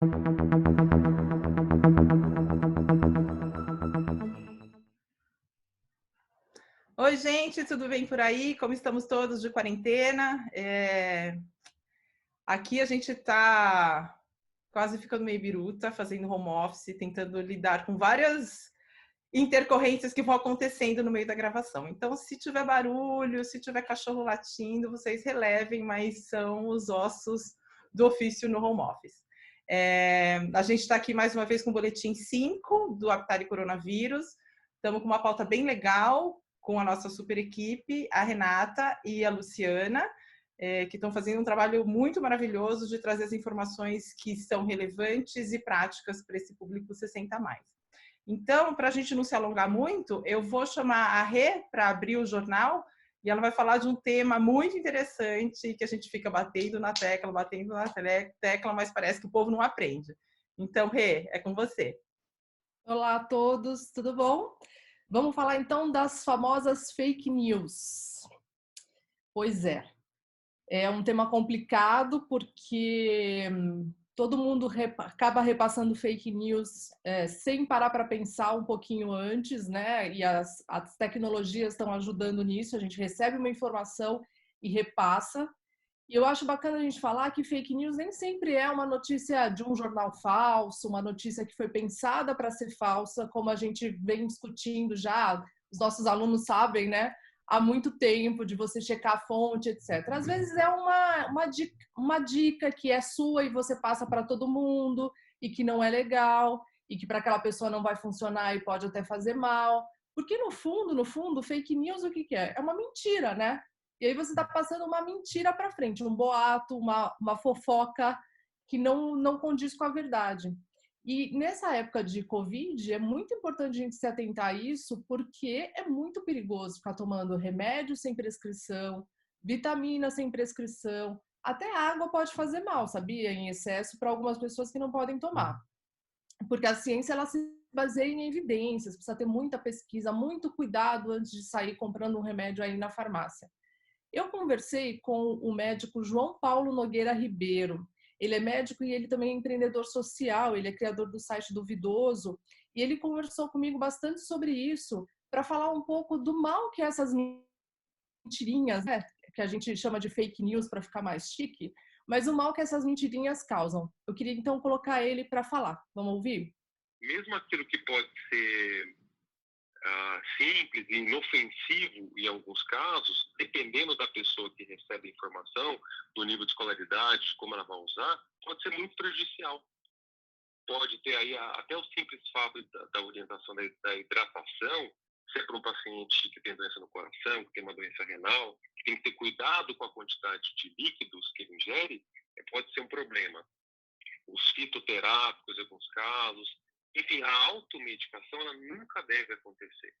Oi, gente, tudo bem por aí? Como estamos todos de quarentena? É... Aqui a gente está quase ficando meio biruta, fazendo home office, tentando lidar com várias intercorrências que vão acontecendo no meio da gravação. Então, se tiver barulho, se tiver cachorro latindo, vocês relevem, mas são os ossos do ofício no home office. É... a gente está aqui mais uma vez com o boletim 5 do Aptari Coronavírus. Estamos com uma pauta bem legal, com a nossa super equipe, a Renata e a Luciana, é, que estão fazendo um trabalho muito maravilhoso de trazer as informações que são relevantes e práticas para esse público 60 mais. Então, para a gente não se alongar muito, eu vou chamar a Rê para abrir o jornal e ela vai falar de um tema muito interessante que a gente fica batendo na tecla, batendo na tecla, mas parece que o povo não aprende. Então, Rê, é com você. Olá a todos, tudo bom? Vamos falar então das famosas fake news. Pois é, é um tema complicado porque hum, todo mundo repa acaba repassando fake news é, sem parar para pensar um pouquinho antes, né? E as, as tecnologias estão ajudando nisso. A gente recebe uma informação e repassa. E eu acho bacana a gente falar que fake news nem sempre é uma notícia de um jornal falso, uma notícia que foi pensada para ser falsa, como a gente vem discutindo já, os nossos alunos sabem, né? Há muito tempo de você checar a fonte, etc. Às vezes é uma, uma, dica, uma dica que é sua e você passa para todo mundo e que não é legal e que para aquela pessoa não vai funcionar e pode até fazer mal. Porque no fundo, no fundo, fake news o que, que é? É uma mentira, né? E aí você está passando uma mentira para frente, um boato, uma, uma fofoca que não, não condiz com a verdade. E nessa época de Covid, é muito importante a gente se atentar a isso, porque é muito perigoso ficar tomando remédio sem prescrição, vitamina sem prescrição, até água pode fazer mal, sabia? Em excesso para algumas pessoas que não podem tomar. Porque a ciência ela se baseia em evidências, precisa ter muita pesquisa, muito cuidado antes de sair comprando um remédio aí na farmácia. Eu conversei com o médico João Paulo Nogueira Ribeiro. Ele é médico e ele também é empreendedor social, ele é criador do site Duvidoso, e ele conversou comigo bastante sobre isso, para falar um pouco do mal que essas mentirinhas, né, que a gente chama de fake news para ficar mais chique, mas o mal que essas mentirinhas causam. Eu queria então colocar ele para falar. Vamos ouvir? Mesmo aquilo que pode ser ah, simples e inofensivo em alguns casos, dependendo da pessoa que recebe a informação, do nível de escolaridade, de como ela vai usar, pode ser muito prejudicial. Pode ter aí até o simples fato da, da orientação da, da hidratação, se é para um paciente que tem doença no coração, que tem uma doença renal, que tem que ter cuidado com a quantidade de líquidos que ele ingere, pode ser um problema. Os fitoterápicos, em alguns casos, enfim, a automedicação ela nunca deve acontecer.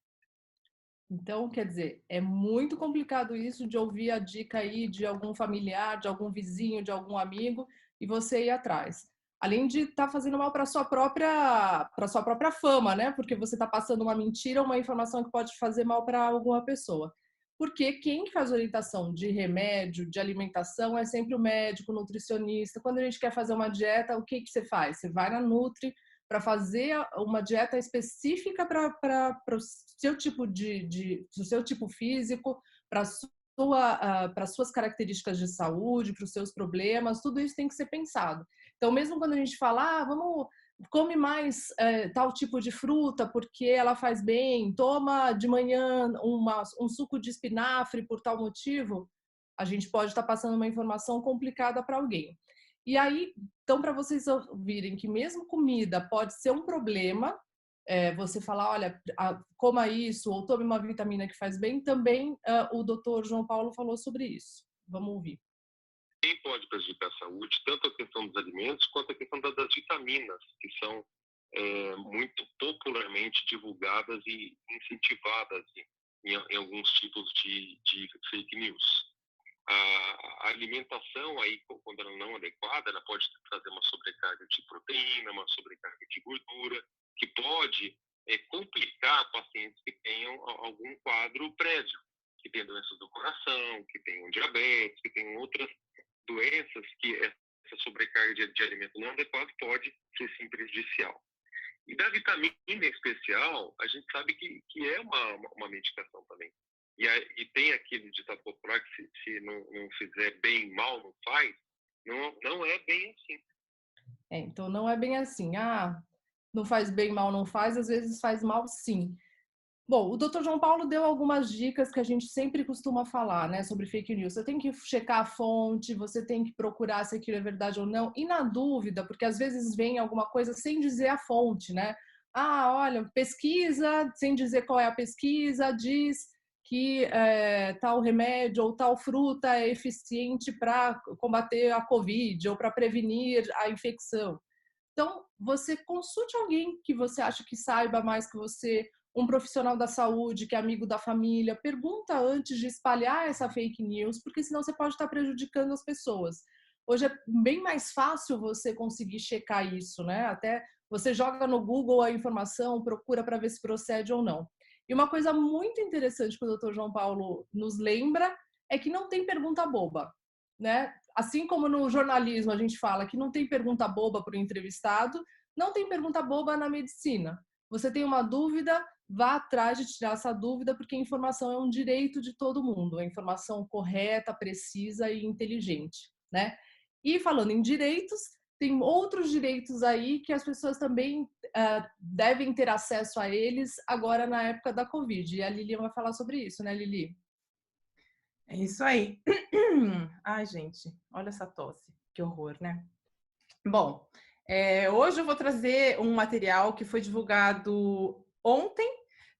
Então, quer dizer, é muito complicado isso de ouvir a dica aí de algum familiar, de algum vizinho, de algum amigo e você ir atrás. Além de estar tá fazendo mal para sua própria para sua própria fama, né? Porque você está passando uma mentira, uma informação que pode fazer mal para alguma pessoa. Porque quem faz orientação de remédio, de alimentação é sempre o médico, o nutricionista. Quando a gente quer fazer uma dieta, o que que você faz? Você vai na Nutri, para fazer uma dieta específica para o seu tipo de, de seu tipo físico, para sua, uh, para suas características de saúde, para os seus problemas, tudo isso tem que ser pensado. Então, mesmo quando a gente fala, ah, vamos come mais uh, tal tipo de fruta porque ela faz bem, toma de manhã uma, um suco de espinafre por tal motivo, a gente pode estar tá passando uma informação complicada para alguém. E aí, então, para vocês ouvirem que mesmo comida pode ser um problema, é, você falar, olha, coma isso, ou tome uma vitamina que faz bem, também uh, o doutor João Paulo falou sobre isso. Vamos ouvir. Quem pode prejudicar a saúde, tanto a questão dos alimentos quanto a questão das vitaminas, que são é, muito popularmente divulgadas e incentivadas em, em alguns tipos de, de fake news a, alimentação aí quando ela não é adequada ela pode trazer uma sobrecarga de proteína uma sobrecarga de gordura que pode é, complicar pacientes que tenham algum quadro prévio que tenham doenças do coração que tenham diabetes que tenham outras doenças que essa sobrecarga de, de alimento não adequado pode ser sim prejudicial. E da vitamina em especial, a gente sabe que, que é uma, uma medicação também. E, e tem aquele ditado popular que se, se não, não, fizer bem, mal não faz. Não, não é bem assim. É, então não é bem assim. Ah, não faz bem, mal não faz, às vezes faz mal sim. Bom, o Dr. João Paulo deu algumas dicas que a gente sempre costuma falar, né, sobre fake news. Você tem que checar a fonte, você tem que procurar se aquilo é verdade ou não. E na dúvida, porque às vezes vem alguma coisa sem dizer a fonte, né? Ah, olha, pesquisa, sem dizer qual é a pesquisa, diz que é, tal remédio ou tal fruta é eficiente para combater a Covid ou para prevenir a infecção. Então, você consulte alguém que você acha que saiba mais que você um profissional da saúde que é amigo da família, pergunta antes de espalhar essa fake news, porque senão você pode estar prejudicando as pessoas. Hoje é bem mais fácil você conseguir checar isso, né? Até você joga no Google a informação, procura para ver se procede ou não. E uma coisa muito interessante que o Dr. João Paulo nos lembra é que não tem pergunta boba, né? Assim como no jornalismo a gente fala que não tem pergunta boba para o entrevistado, não tem pergunta boba na medicina. Você tem uma dúvida, vá atrás de tirar essa dúvida, porque a informação é um direito de todo mundo, a informação correta, precisa e inteligente, né? E falando em direitos, tem outros direitos aí que as pessoas também uh, devem ter acesso a eles agora na época da Covid. E a Lili vai falar sobre isso, né, Lili? É isso aí. Ai, gente, olha essa tosse, que horror, né? Bom, é, hoje eu vou trazer um material que foi divulgado ontem,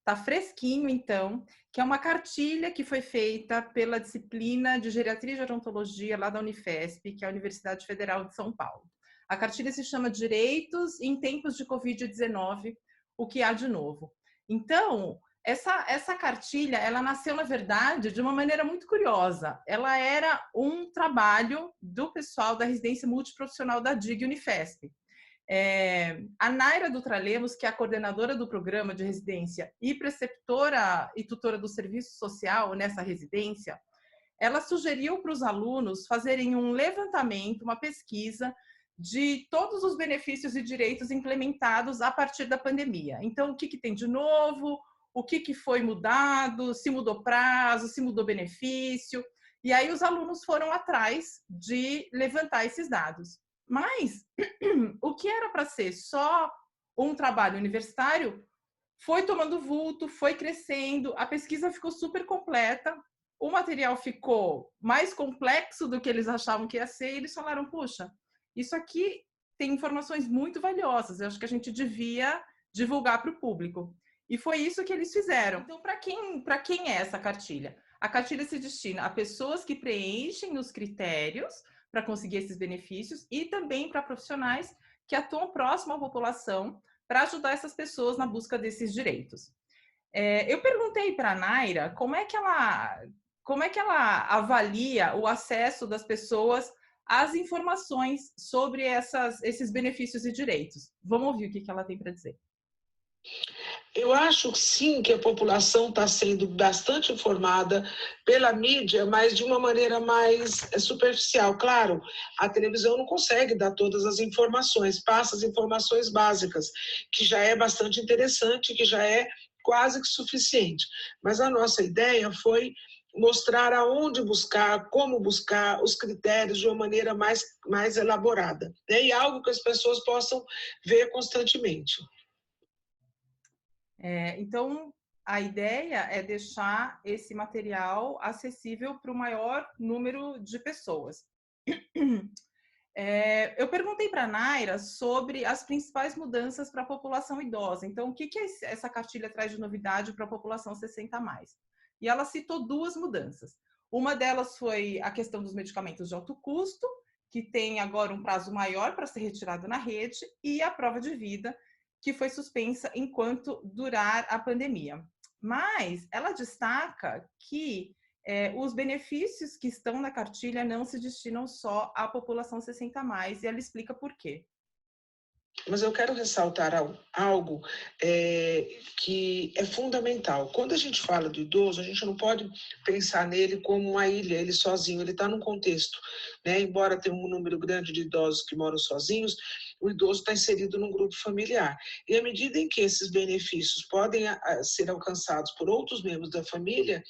tá fresquinho então, que é uma cartilha que foi feita pela disciplina de Geriatria e Gerontologia lá da Unifesp, que é a Universidade Federal de São Paulo. A cartilha se chama Direitos em Tempos de Covid-19, o que há de novo. Então, essa, essa cartilha, ela nasceu, na verdade, de uma maneira muito curiosa. Ela era um trabalho do pessoal da residência multiprofissional da DIG Unifesp. É, a Naira Dutra Lemos, que é a coordenadora do programa de residência e preceptora e tutora do serviço social nessa residência, ela sugeriu para os alunos fazerem um levantamento, uma pesquisa de todos os benefícios e direitos implementados a partir da pandemia. Então, o que, que tem de novo, o que, que foi mudado, se mudou prazo, se mudou benefício. E aí os alunos foram atrás de levantar esses dados. Mas o que era para ser só um trabalho universitário foi tomando vulto, foi crescendo, a pesquisa ficou super completa, o material ficou mais complexo do que eles achavam que ia ser, e eles falaram: puxa, isso aqui tem informações muito valiosas, eu acho que a gente devia divulgar para o público. E foi isso que eles fizeram. Então, para quem, quem é essa cartilha? A cartilha se destina a pessoas que preenchem os critérios para conseguir esses benefícios e também para profissionais que atuam próximo à população para ajudar essas pessoas na busca desses direitos. É, eu perguntei para a Naira como é que ela como é que ela avalia o acesso das pessoas às informações sobre essas, esses benefícios e direitos. Vamos ouvir o que, ela tem para dizer. Eu acho sim que a população está sendo bastante informada pela mídia, mas de uma maneira mais é, superficial. Claro, a televisão não consegue dar todas as informações, passa as informações básicas, que já é bastante interessante, que já é quase que suficiente. Mas a nossa ideia foi mostrar aonde buscar, como buscar os critérios de uma maneira mais, mais elaborada. Né? E algo que as pessoas possam ver constantemente. É, então, a ideia é deixar esse material acessível para o maior número de pessoas. É, eu perguntei para a Naira sobre as principais mudanças para a população idosa. Então, o que, que essa cartilha traz de novidade para a população 60 mais? E ela citou duas mudanças. Uma delas foi a questão dos medicamentos de alto custo, que tem agora um prazo maior para ser retirado na rede, e a prova de vida, que foi suspensa enquanto durar a pandemia. Mas ela destaca que é, os benefícios que estão na cartilha não se destinam só à população 60 mais, e ela explica por quê. Mas eu quero ressaltar algo é, que é fundamental. Quando a gente fala do idoso, a gente não pode pensar nele como uma ilha, ele sozinho, ele está num contexto. Né? Embora tenha um número grande de idosos que moram sozinhos, o idoso está inserido num grupo familiar. E à medida em que esses benefícios podem ser alcançados por outros membros da família,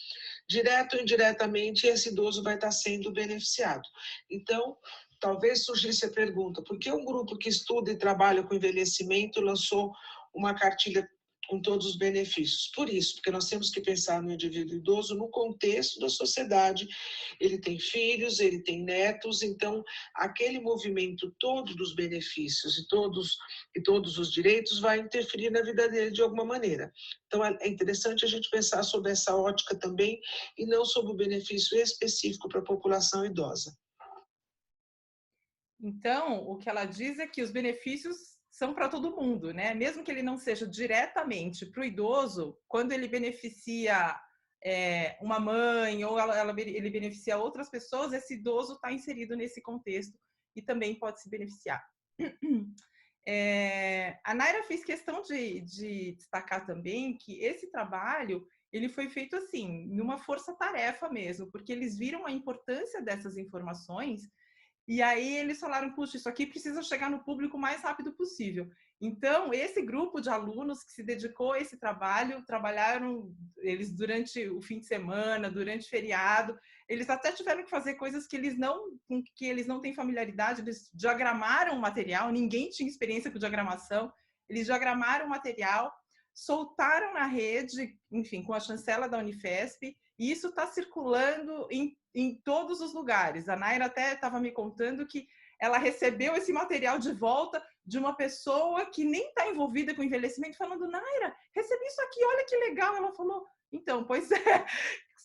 direto ou indiretamente, esse idoso vai estar sendo beneficiado. Então, talvez surgisse a pergunta: por que um grupo que estuda e trabalha com envelhecimento lançou uma cartilha com todos os benefícios. Por isso, porque nós temos que pensar no indivíduo idoso no contexto da sociedade. Ele tem filhos, ele tem netos, então aquele movimento todo dos benefícios e todos e todos os direitos vai interferir na vida dele de alguma maneira. Então é interessante a gente pensar sobre essa ótica também e não sobre o benefício específico para a população idosa. Então, o que ela diz é que os benefícios são para todo mundo, né? Mesmo que ele não seja diretamente para o idoso, quando ele beneficia é, uma mãe ou ela, ela, ele beneficia outras pessoas, esse idoso está inserido nesse contexto e também pode se beneficiar. É, a Naira fez questão de, de destacar também que esse trabalho ele foi feito assim, numa força-tarefa mesmo, porque eles viram a importância dessas informações e aí eles falaram, puxa, isso aqui precisa chegar no público o mais rápido possível. Então, esse grupo de alunos que se dedicou a esse trabalho, trabalharam eles durante o fim de semana, durante feriado, eles até tiveram que fazer coisas que eles não com que eles não têm familiaridade, eles diagramaram o material, ninguém tinha experiência com diagramação, eles diagramaram o material, soltaram na rede, enfim, com a chancela da Unifesp, e isso está circulando em em todos os lugares. A Naira até estava me contando que ela recebeu esse material de volta de uma pessoa que nem está envolvida com envelhecimento, falando: Naira, recebi isso aqui, olha que legal. Ela falou: então, pois é,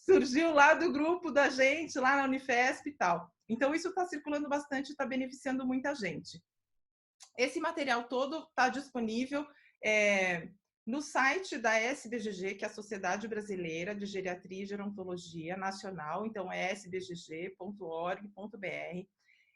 surgiu lá do grupo da gente, lá na Unifesp e tal. Então, isso está circulando bastante, está beneficiando muita gente. Esse material todo está disponível. É, no site da SBGG, que é a Sociedade Brasileira de Geriatria e Gerontologia Nacional, então é sbgg.org.br.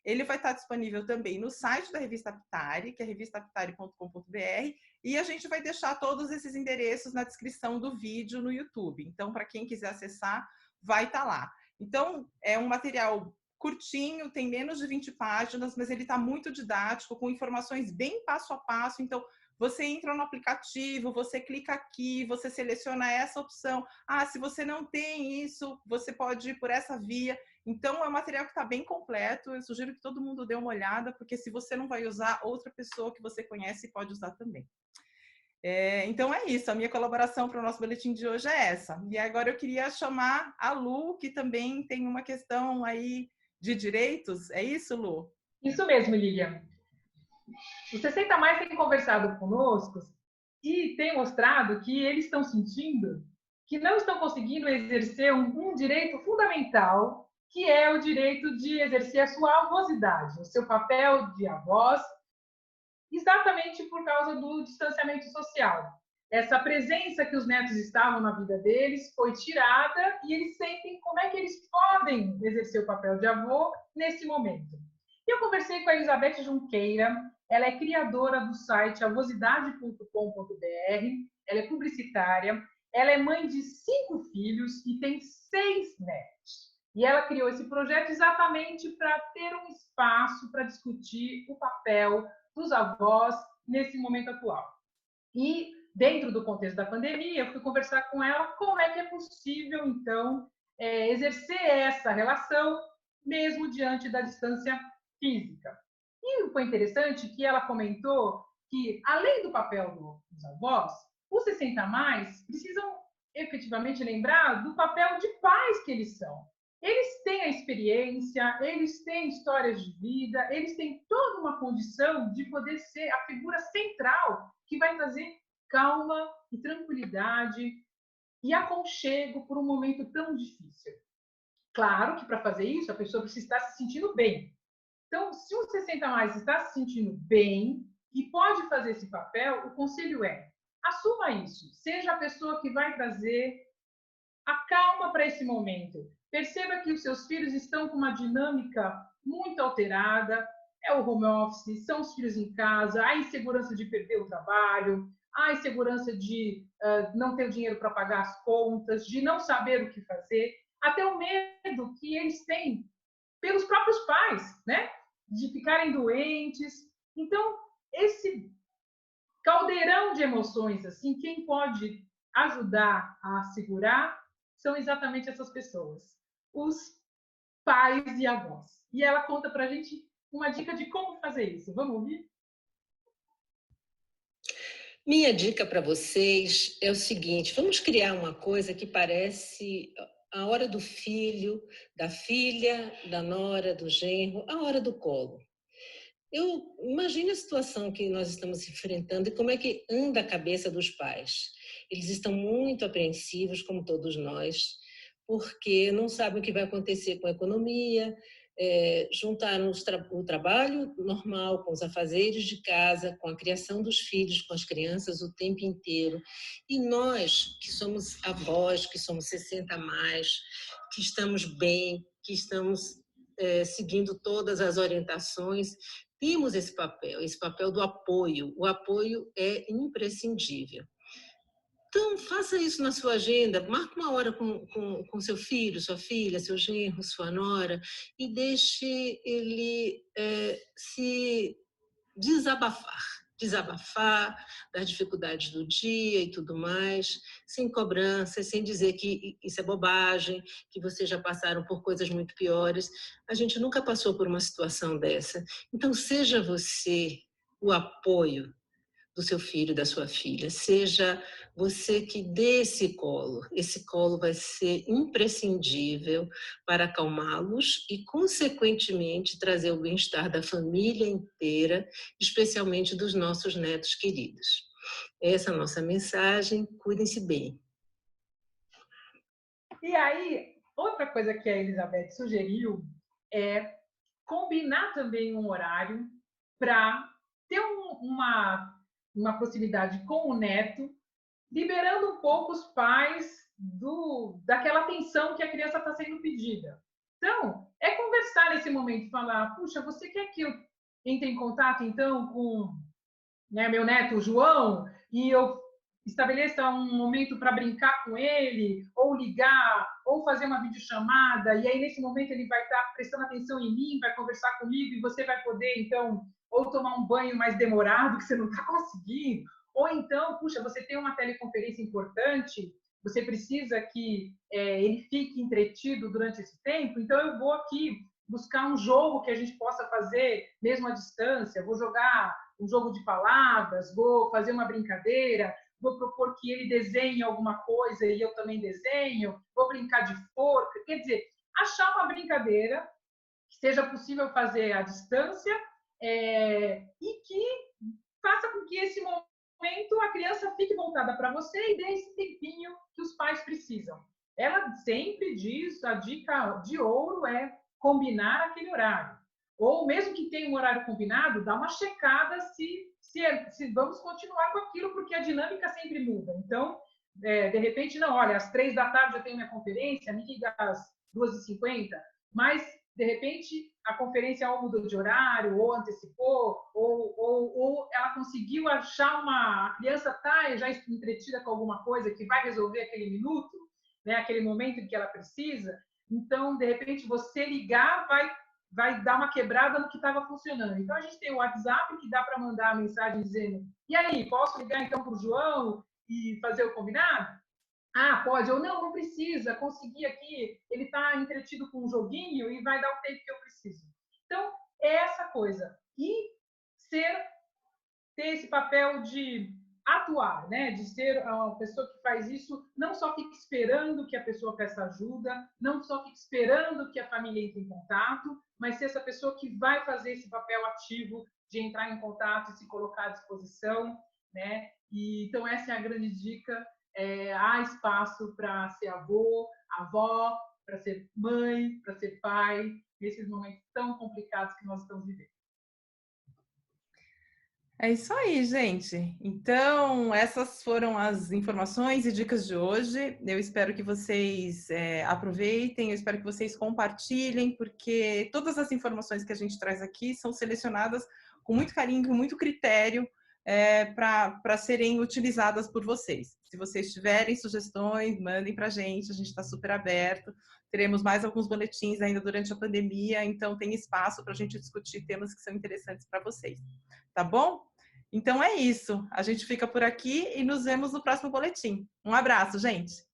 Ele vai estar disponível também no site da Revista Aptari, que é revistaptari.com.br, e a gente vai deixar todos esses endereços na descrição do vídeo no YouTube. Então, para quem quiser acessar, vai estar lá. Então, é um material curtinho, tem menos de 20 páginas, mas ele está muito didático, com informações bem passo a passo. Então, você entra no aplicativo, você clica aqui, você seleciona essa opção. Ah, se você não tem isso, você pode ir por essa via. Então, é um material que está bem completo. Eu sugiro que todo mundo dê uma olhada, porque se você não vai usar, outra pessoa que você conhece pode usar também. É, então é isso, a minha colaboração para o nosso boletim de hoje é essa. E agora eu queria chamar a Lu, que também tem uma questão aí de direitos. É isso, Lu? Isso mesmo, Lilian. Os 60 mais têm conversado conosco e têm mostrado que eles estão sentindo que não estão conseguindo exercer um, um direito fundamental, que é o direito de exercer a sua avosidade, o seu papel de avós, exatamente por causa do distanciamento social. Essa presença que os netos estavam na vida deles foi tirada e eles sentem como é que eles podem exercer o papel de avô nesse momento. Eu conversei com a Elizabeth Junqueira, ela é criadora do site avosidade.com.br, ela é publicitária, ela é mãe de cinco filhos e tem seis netos. E ela criou esse projeto exatamente para ter um espaço para discutir o papel dos avós nesse momento atual. E dentro do contexto da pandemia, eu fui conversar com ela como é que é possível, então, é, exercer essa relação mesmo diante da distância física. E foi interessante que ela comentou que, além do papel dos avós, os 60 mais precisam efetivamente lembrar do papel de pais que eles são. Eles têm a experiência, eles têm histórias de vida, eles têm toda uma condição de poder ser a figura central que vai trazer calma e tranquilidade e aconchego por um momento tão difícil. Claro que para fazer isso a pessoa precisa estar se sentindo bem, então, se o 60 mais está se sentindo bem e pode fazer esse papel, o conselho é: assuma isso. Seja a pessoa que vai trazer a calma para esse momento. Perceba que os seus filhos estão com uma dinâmica muito alterada, é o home office, são os filhos em casa, a insegurança de perder o trabalho, a insegurança de uh, não ter dinheiro para pagar as contas, de não saber o que fazer, até o medo que eles têm pelos próprios pais, né? De ficarem doentes. Então, esse caldeirão de emoções, assim, quem pode ajudar a segurar são exatamente essas pessoas, os pais e avós. E ela conta para a gente uma dica de como fazer isso. Vamos ouvir? Minha dica para vocês é o seguinte: vamos criar uma coisa que parece a hora do filho, da filha, da nora, do genro, a hora do colo. Eu imagino a situação que nós estamos enfrentando e como é que anda a cabeça dos pais. Eles estão muito apreensivos, como todos nós, porque não sabem o que vai acontecer com a economia, é, juntaram tra o trabalho normal com os afazeres de casa, com a criação dos filhos, com as crianças o tempo inteiro. E nós, que somos avós, que somos 60 a mais, que estamos bem, que estamos é, seguindo todas as orientações, temos esse papel, esse papel do apoio. O apoio é imprescindível. Então, faça isso na sua agenda, marque uma hora com, com, com seu filho, sua filha, seu genro, sua nora, e deixe ele é, se desabafar. Desabafar das dificuldades do dia e tudo mais, sem cobrança, sem dizer que isso é bobagem, que vocês já passaram por coisas muito piores. A gente nunca passou por uma situação dessa. Então, seja você o apoio do seu filho, da sua filha. Seja você que dê esse colo. Esse colo vai ser imprescindível para acalmá-los e, consequentemente, trazer o bem-estar da família inteira, especialmente dos nossos netos queridos. Essa é a nossa mensagem. Cuidem-se bem. E aí, outra coisa que a Elizabeth sugeriu é combinar também um horário para ter um, uma uma proximidade com o neto, liberando um pouco os pais do daquela atenção que a criança está sendo pedida. Então, é conversar nesse momento, falar, puxa, você quer que eu entre em contato então com né, meu neto João e eu estabeleça um momento para brincar com ele, ou ligar, ou fazer uma videochamada, e aí nesse momento ele vai estar tá prestando atenção em mim, vai conversar comigo e você vai poder então ou tomar um banho mais demorado que você não está conseguindo, ou então, puxa, você tem uma teleconferência importante, você precisa que é, ele fique entretido durante esse tempo, então eu vou aqui buscar um jogo que a gente possa fazer mesmo à distância, vou jogar um jogo de palavras, vou fazer uma brincadeira, vou propor que ele desenhe alguma coisa e eu também desenho, vou brincar de forca, quer dizer, achar uma brincadeira que seja possível fazer à distância é, e que faça com que esse momento a criança fique voltada para você e dê esse tempinho que os pais precisam. Ela sempre diz, a dica de ouro é combinar aquele horário. Ou mesmo que tenha um horário combinado, dá uma checada se, se, é, se vamos continuar com aquilo, porque a dinâmica sempre muda. Então, é, de repente, não, olha, às três da tarde eu tenho minha conferência, me liga às duas e cinquenta, mas de repente a conferência ou mudou de horário, ou antecipou, ou, ou, ou ela conseguiu achar uma. A criança está já entretida com alguma coisa que vai resolver aquele minuto, né, aquele momento em que ela precisa. Então, de repente, você ligar vai, vai dar uma quebrada no que estava funcionando. Então, a gente tem o WhatsApp que dá para mandar a mensagem dizendo: e aí, posso ligar então para o João e fazer o combinado? Ah, pode, ou não, não precisa, consegui aqui, ele está entretido com um joguinho e vai dar o tempo que eu preciso. Então, é essa coisa. E ser, ter esse papel de atuar, né? De ser uma pessoa que faz isso, não só fica esperando que a pessoa peça ajuda, não só fica esperando que a família entre em contato, mas ser essa pessoa que vai fazer esse papel ativo de entrar em contato e se colocar à disposição, né? E, então, essa é a grande dica é, há espaço para ser avô, avó, para ser mãe, para ser pai, nesses momentos tão complicados que nós estamos vivendo. É isso aí, gente. Então, essas foram as informações e dicas de hoje. Eu espero que vocês é, aproveitem, eu espero que vocês compartilhem, porque todas as informações que a gente traz aqui são selecionadas com muito carinho, com muito critério, é, para serem utilizadas por vocês. Se vocês tiverem sugestões, mandem para a gente, a gente está super aberto. Teremos mais alguns boletins ainda durante a pandemia, então tem espaço para a gente discutir temas que são interessantes para vocês. Tá bom? Então é isso. A gente fica por aqui e nos vemos no próximo boletim. Um abraço, gente!